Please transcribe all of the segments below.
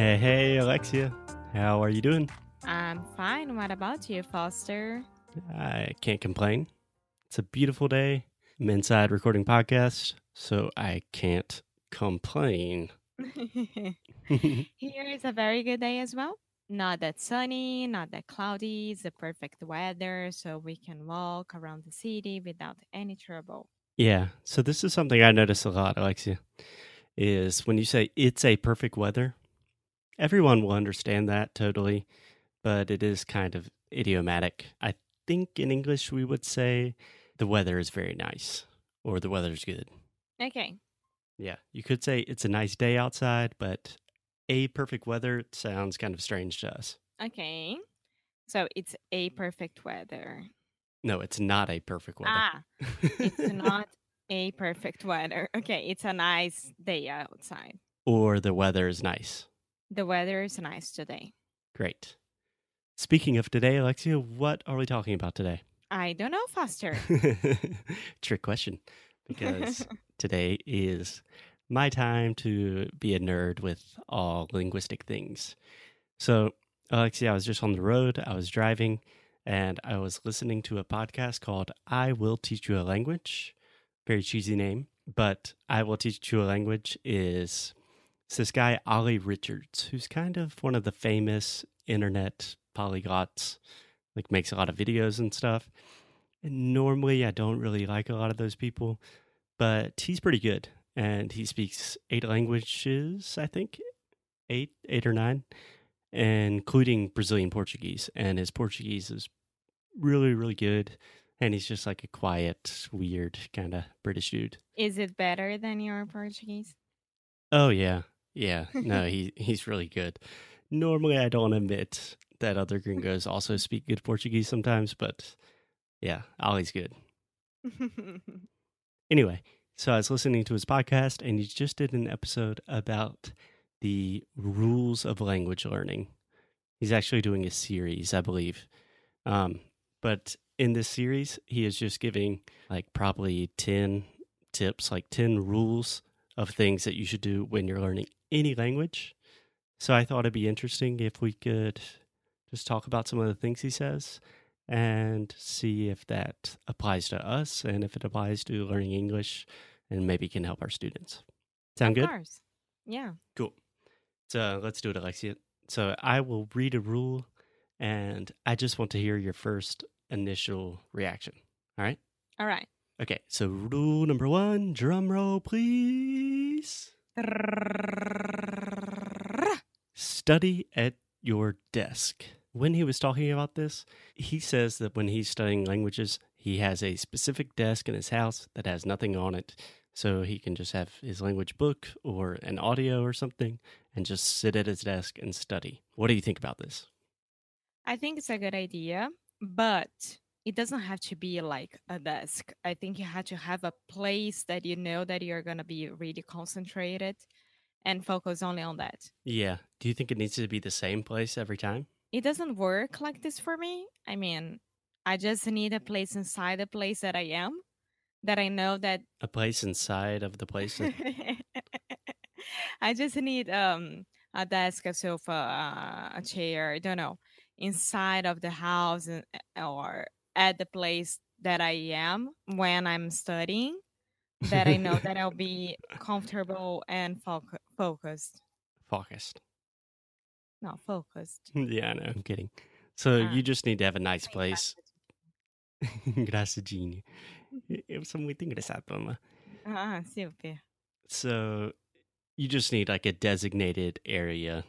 Hey, hey, Alexia. How are you doing? I'm fine. What about you, Foster? I can't complain. It's a beautiful day. I'm inside recording podcasts, so I can't complain. Here is a very good day as well. Not that sunny, not that cloudy. It's the perfect weather, so we can walk around the city without any trouble. yeah, so this is something I notice a lot, Alexia, is when you say it's a perfect weather, everyone will understand that totally, but it is kind of idiomatic. I think in English we would say the weather is very nice or the weather's good. Okay. Yeah, you could say it's a nice day outside, but a perfect weather sounds kind of strange to us. Okay. So it's a perfect weather. No, it's not a perfect weather. Ah, it's not a perfect weather. Okay, it's a nice day outside. or the weather is nice. The weather is nice today. Great. Speaking of today, Alexia, what are we talking about today? I don't know, Foster. Trick question. Because today is my time to be a nerd with all linguistic things. So, Alexia, I was just on the road, I was driving, and I was listening to a podcast called I Will Teach You a Language. Very cheesy name, but I Will Teach You a Language is it's this guy, Ollie Richards, who's kind of one of the famous internet polyglots, like makes a lot of videos and stuff. And normally I don't really like a lot of those people, but he's pretty good. And he speaks eight languages, I think, eight, eight or nine, including Brazilian Portuguese. And his Portuguese is really, really good. And he's just like a quiet, weird kind of British dude. is it better than your Portuguese? Oh yeah, yeah. No, he he's really good. Normally, I don't admit that other gringos also speak good Portuguese sometimes, but yeah, Ollie's good. Anyway, so I was listening to his podcast, and he just did an episode about the rules of language learning. He's actually doing a series, I believe. Um, but in this series, he is just giving like probably 10 tips, like 10 rules of things that you should do when you're learning any language. So I thought it'd be interesting if we could just talk about some of the things he says and see if that applies to us and if it applies to learning English and maybe can help our students. Sound of good? course. Yeah. Cool. So let's do it, Alexia. So I will read a rule and I just want to hear your first initial reaction. All right? All right. Okay, so rule number one, drum roll, please. Study at your desk. When he was talking about this, he says that when he's studying languages, he has a specific desk in his house that has nothing on it. So he can just have his language book or an audio or something and just sit at his desk and study. What do you think about this? I think it's a good idea, but it doesn't have to be like a desk. I think you have to have a place that you know that you're going to be really concentrated and focus only on that. Yeah. Do you think it needs to be the same place every time? It doesn't work like this for me. I mean, I just need a place inside the place that I am that I know that A place inside of the place? I just need um a desk, a sofa, uh, a chair. I don't know, inside of the house and- or at the place that I am when I'm studying. That I know that I'll be comfortable and foc- focused. Focused. Not focused. yeah, I know. I'm kidding. So Ah. you just need to have a nice place. Graças, Gene. Eu sou muito engraçado, mama. Ah, super. So you just need like a designated area,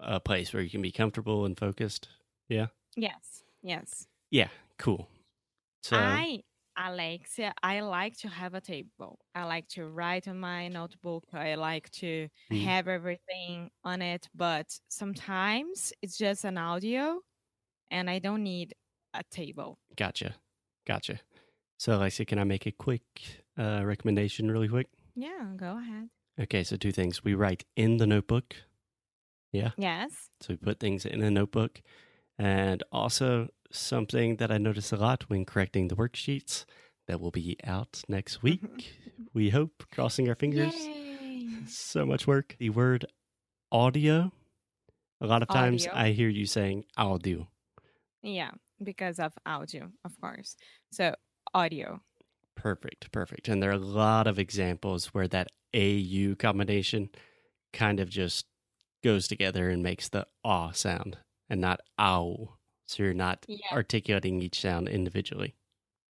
a place where you can be comfortable and focused. Yeah. Yes, yes. Yeah. Cool. So I Alexia, I like to have a table. I like to write on my notebook. I like to Mhm. have everything on it, but sometimes it's just an audio and I don't need a table. Gotcha. Gotcha. So, Alexia, can I make a quick uh, recommendation really quick? Yeah, go ahead. Okay, so two things. We write in the notebook. Yeah. Yes. So we put things in a notebook. And also something that I notice a lot when correcting the worksheets that will be out next week. we hope, crossing our fingers. Yay. So much work. The word audio. A lot of times Audio. I hear you saying audio. Yeah, because of audio, of course. So, audio. Perfect, perfect. And there are a lot of examples where that AU combination kind of just goes together and makes the ah sound and not ow. So you're not Yeah. articulating each sound individually.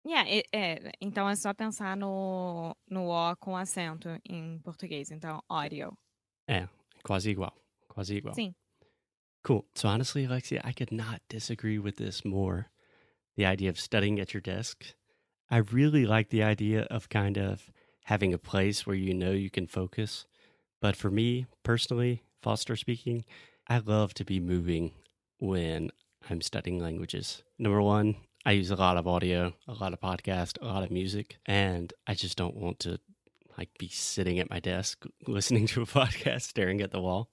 Yeah, e- é, então é só pensar no, no O com acento em português. Então, audio. É, quase igual. Quase igual. Sim. Cool. So honestly, Alexia, I could not disagree with this more. The idea of studying at your desk. I really like the idea of kind of having a place where you know you can focus. But for me personally, Foster speaking, I love to be moving when I'm studying languages. Number one, I use a lot of audio, a lot of podcast, a lot of music, and I just don't want to like be sitting at my desk listening to a podcast staring at the wall.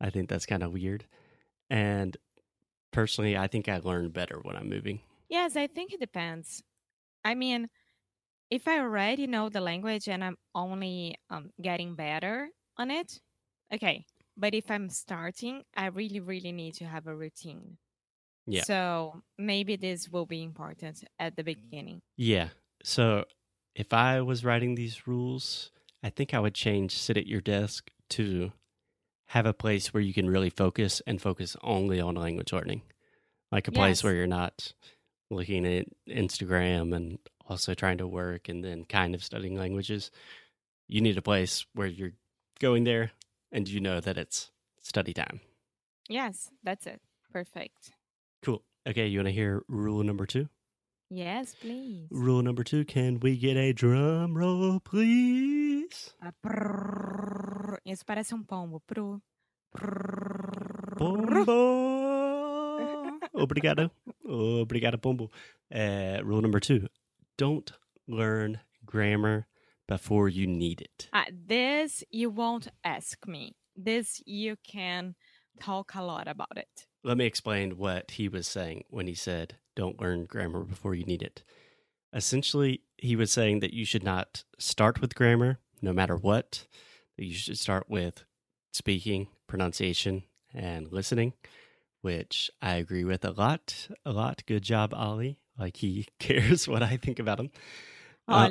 I think that's kind of weird. And personally, I think I learn better when I'm moving. Yes, I think it depends. I mean, if I already know the language and I'm only um, getting better on it, okay. But if I'm starting, I really, really need to have a routine. Yeah. So maybe this will be important at the beginning. Yeah. So if I was writing these rules, I think I would change sit at your desk to have a place where you can really focus and focus only on language learning. Like a place where you're not looking at Instagram and also trying to work and then kind of studying languages. You need a place where you're going there and you know that it's study time. Yes, that's it. Perfect. Cool. Okay, you want to hear rule number two? Yes, please. Rule number two Can we get a drum roll, please? Ah, prrr. Isso parece um pombo. Prrr. Pombo. Obrigado. Obrigado, Pombo. Uh, rule number two Don't learn grammar before you need it. Ah, this you won't ask me. This you can talk a lot about it. Let me explain what he was saying when he said, Don't learn grammar before you need it. Essentially, he was saying that you should not start with grammar no matter what, you should start with speaking, pronunciation, and listening, which I agree with a lot. A lot. Good job, Ollie. Like he cares what I think about him. Uh,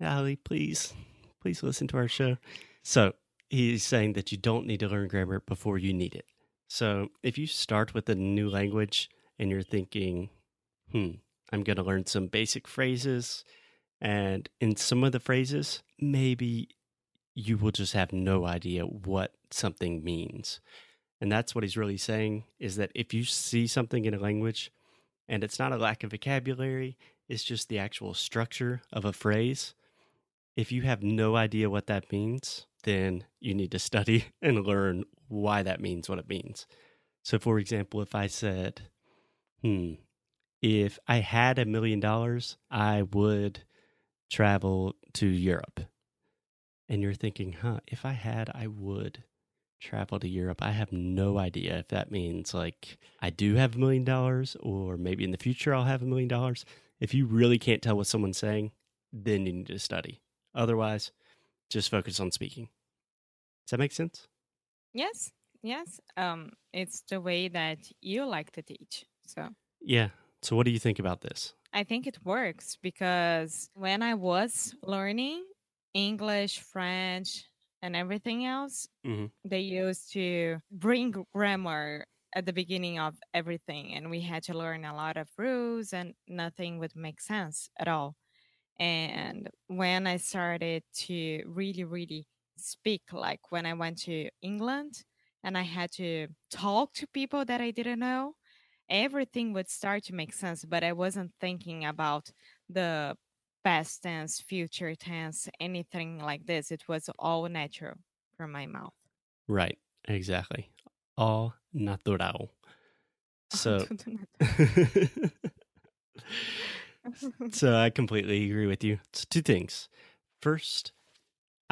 Ollie, please, please listen to our show. So he's saying that you don't need to learn grammar before you need it. So if you start with a new language and you're thinking, hmm, I'm going to learn some basic phrases, and in some of the phrases, maybe you will just have no idea what something means. And that's what he's really saying is that if you see something in a language and it's not a lack of vocabulary, it's just the actual structure of a phrase. If you have no idea what that means, then you need to study and learn why that means what it means. So, for example, if I said, hmm, if I had a million dollars, I would travel to Europe. And you're thinking, huh, if I had, I would travel to Europe. I have no idea if that means like I do have a million dollars or maybe in the future I'll have a million dollars. If you really can't tell what someone's saying, then you need to study. Otherwise, just focus on speaking. Does that make sense? Yes, yes. Um, it's the way that you like to teach. So Yeah. So, what do you think about this? I think it works because when I was learning English, French, and everything else, Mhm. they used to bring grammar at the beginning of everything, and we had to learn a lot of rules, and nothing would make sense at all. And when I started to really, really speak, like when I went to England and I had to talk to people that I didn't know, everything would start to make sense, but I wasn't thinking about the past tense, future tense, anything like this. It was all natural from my mouth. Right. Exactly. All natural. So, so I completely agree with you. It's two things. First,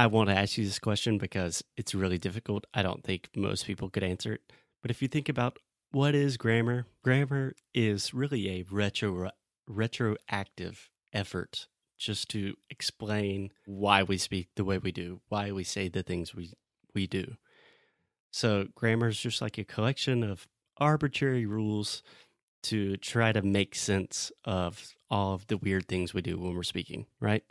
I want to ask you this question because it's really difficult. I don't think most people could answer it. But if you think about what is grammar, grammar is really a retro retroactive effort just to explain why we speak the way we do, why we say the things we we do. So grammar is just like a collection of arbitrary rules to try to make sense of all of the weird things we do when we're speaking, right?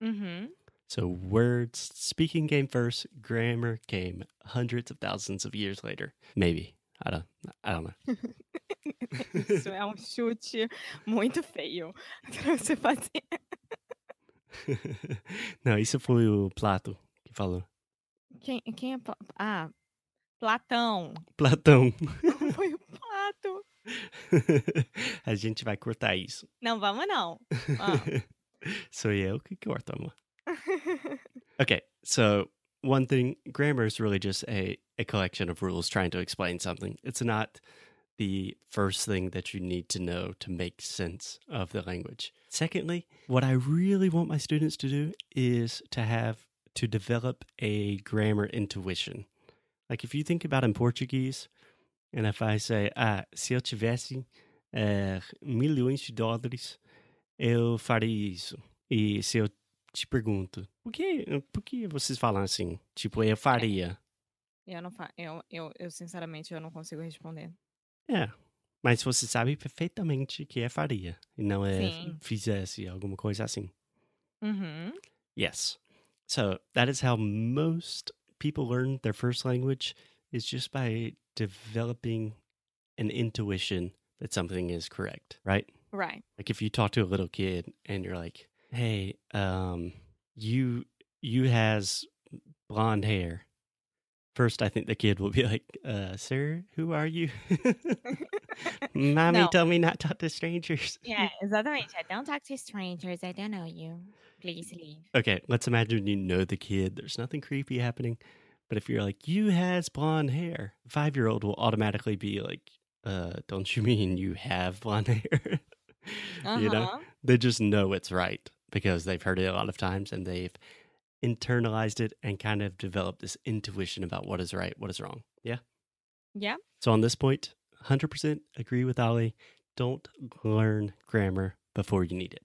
Mm-hmm. So words, speaking came first, grammar came hundreds of thousands of years later. Maybe. I don't I don't know. Isso é um chute muito feio pra você fazer. Não, isso foi o Plato que falou. Quem, quem é. Ah, Platão. Platão. Foi o Plato. A gente vai cortar isso. Não, vamos não. Ah. Sou eu que corto, amor. Okay, so one thing, grammar is really just a, a collection of rules trying to explain something. It's not the first thing that you need to know to make sense of the language. Secondly, what I really want my students to do is to have to develop a grammar intuition. Like if you think about in Portuguese, and if I say, ah, se eu tivesse eh, milhões de dólares, eu faria isso. E se eu te pergunto, por que, por que vocês falam assim? Tipo, eu faria. Eu não fa... eu, eu, eu, sinceramente, eu não consigo responder. É. Mas você sabe perfeitamente que é faria. E não é Sim. fizesse, alguma coisa assim. Uhum. Yes. So that is how most people learn their first language is just by developing an intuition that something is correct, right? Right. Like if you talk to a little kid and you're like, "Hey, um, you you has blonde hair." First, I think the kid will be like, uh, "Sir, who are you?" Mommy No. told me not to talk to strangers. Yeah, exatamente. I don't talk to strangers. I don't know you. Please leave. Okay, let's imagine you know the kid. There's nothing creepy happening. But if you're like, you has blonde hair, five year old will automatically be like, uh, don't you mean you have blonde hair? Uh-huh. You know? They just know it's right because they've heard it a lot of times and they've internalized it and kind of developed this intuition about what is right, what is wrong. Yeah. Yeah. So on this point, 100% agree with Ollie. Don't learn grammar before you need it.